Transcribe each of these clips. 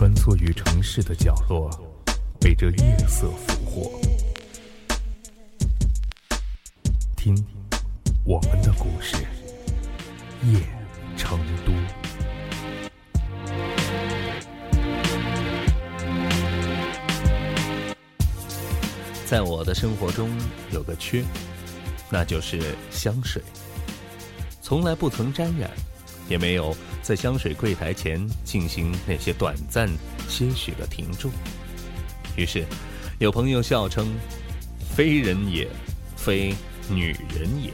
穿梭于城市的角落，被这夜色俘获。听，我们的故事，夜成都。在我的生活中有个缺，那就是香水。从来不曾沾染，也没有在香水柜台前进行那些短暂些许的停驻。于是，有朋友笑称：“非人也，非女人也。”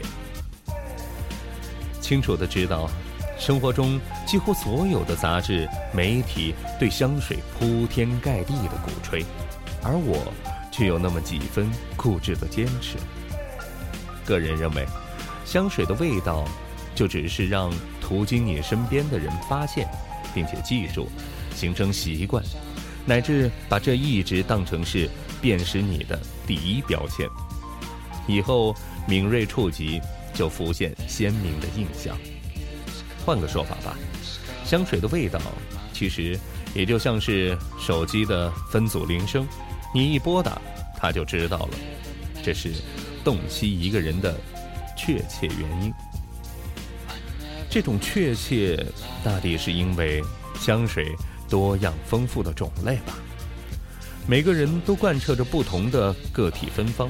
清楚的知道，生活中几乎所有的杂志、媒体对香水铺天盖地的鼓吹，而我。却有那么几分固执的坚持。个人认为，香水的味道，就只是让途经你身边的人发现，并且记住，形成习惯，乃至把这一直当成是辨识你的第一标签。以后敏锐触及，就浮现鲜明的印象。换个说法吧，香水的味道，其实也就像是手机的分组铃声。你一拨打，他就知道了，这是洞悉一个人的确切原因。这种确切，大抵是因为香水多样丰富的种类吧。每个人都贯彻着不同的个体芬芳，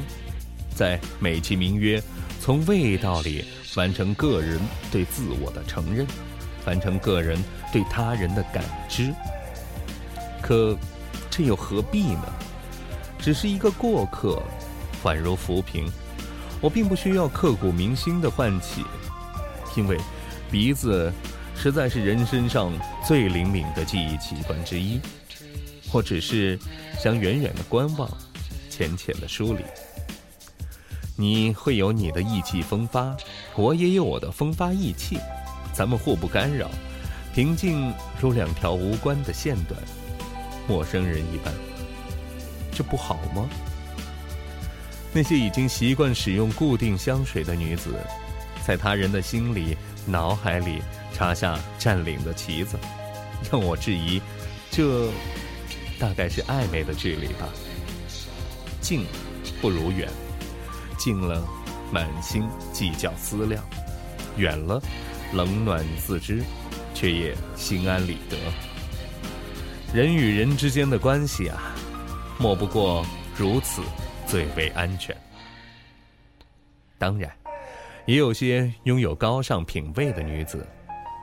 在美其名曰从味道里完成个人对自我的承认，完成个人对他人的感知。可，这又何必呢？只是一个过客，宛如浮萍。我并不需要刻骨铭心的唤起，因为鼻子实在是人身上最灵敏的记忆器官之一。我只是想远远的观望，浅浅的梳理。你会有你的意气风发，我也有我的风发意气，咱们互不干扰，平静如两条无关的线段，陌生人一般。这不好吗？那些已经习惯使用固定香水的女子，在他人的心里、脑海里插下占领的旗子，让我质疑，这大概是暧昧的距离吧。近不如远，近了满心计较思量，远了冷暖自知，却也心安理得。人与人之间的关系啊。莫不过如此，最为安全。当然，也有些拥有高尚品味的女子，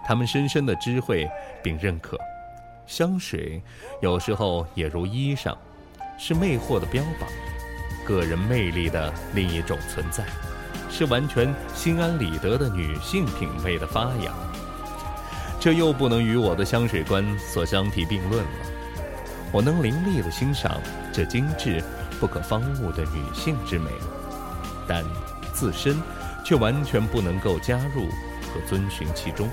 她们深深的知会并认可，香水有时候也如衣裳，是魅惑的标榜，个人魅力的另一种存在，是完全心安理得的女性品味的发扬。这又不能与我的香水观所相提并论了。我能凌厉地欣赏这精致、不可方物的女性之美，但自身却完全不能够加入和遵循其中。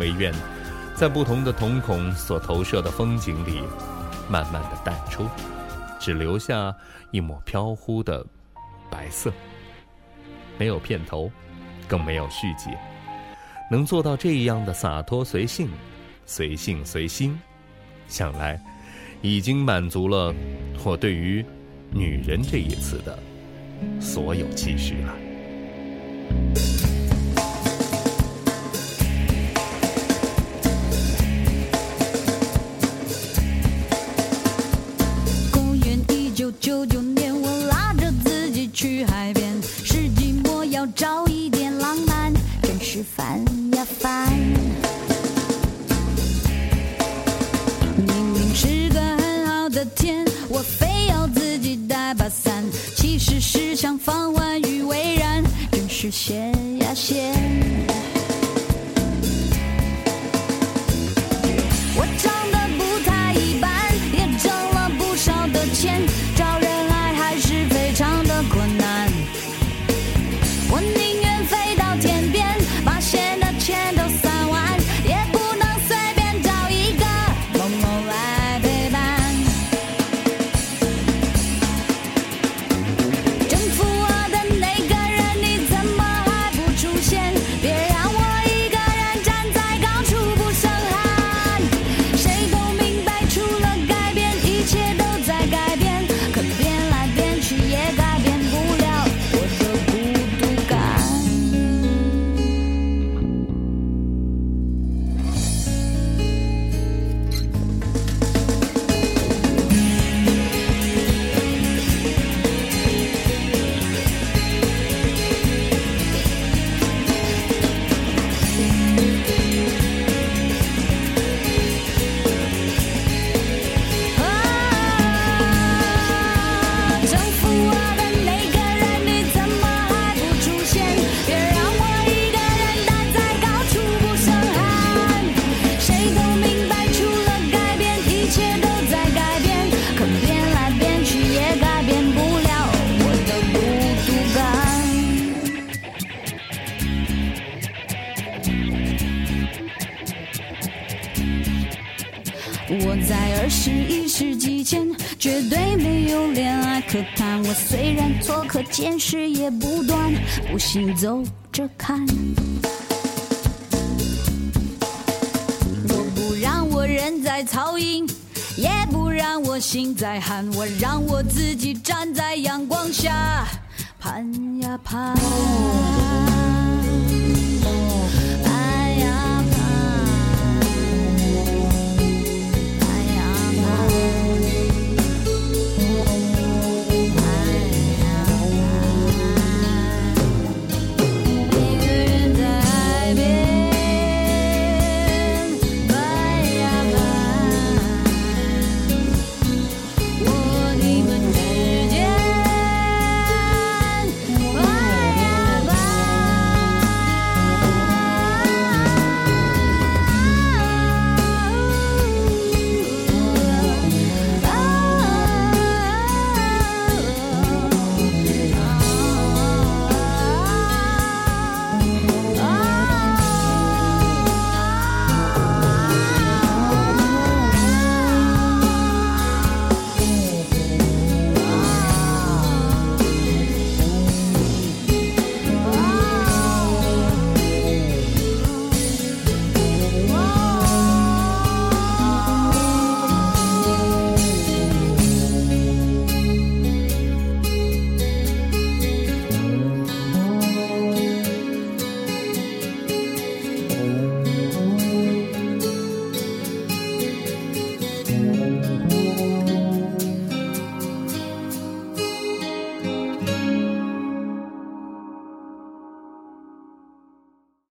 唯愿在不同的瞳孔所投射的风景里，慢慢的淡出，只留下一抹飘忽的白色。没有片头，更没有续集，能做到这样的洒脱随性、随性随心，想来。已经满足了我对于“女人”这一词的所有期许了。公元一九九九年，我拉着自己去海边，是寂寞要找一点浪漫，真是烦呀烦。明明是个很好的天，我非要自己带把伞，其实是想放完。是闲呀闲。我在二十一世纪前绝对没有恋爱可谈。我虽然错课，见识也不断，不信走着看。我不让我人在曹营，也不让我心在寒。我让我自己站在阳光下，盼呀盼。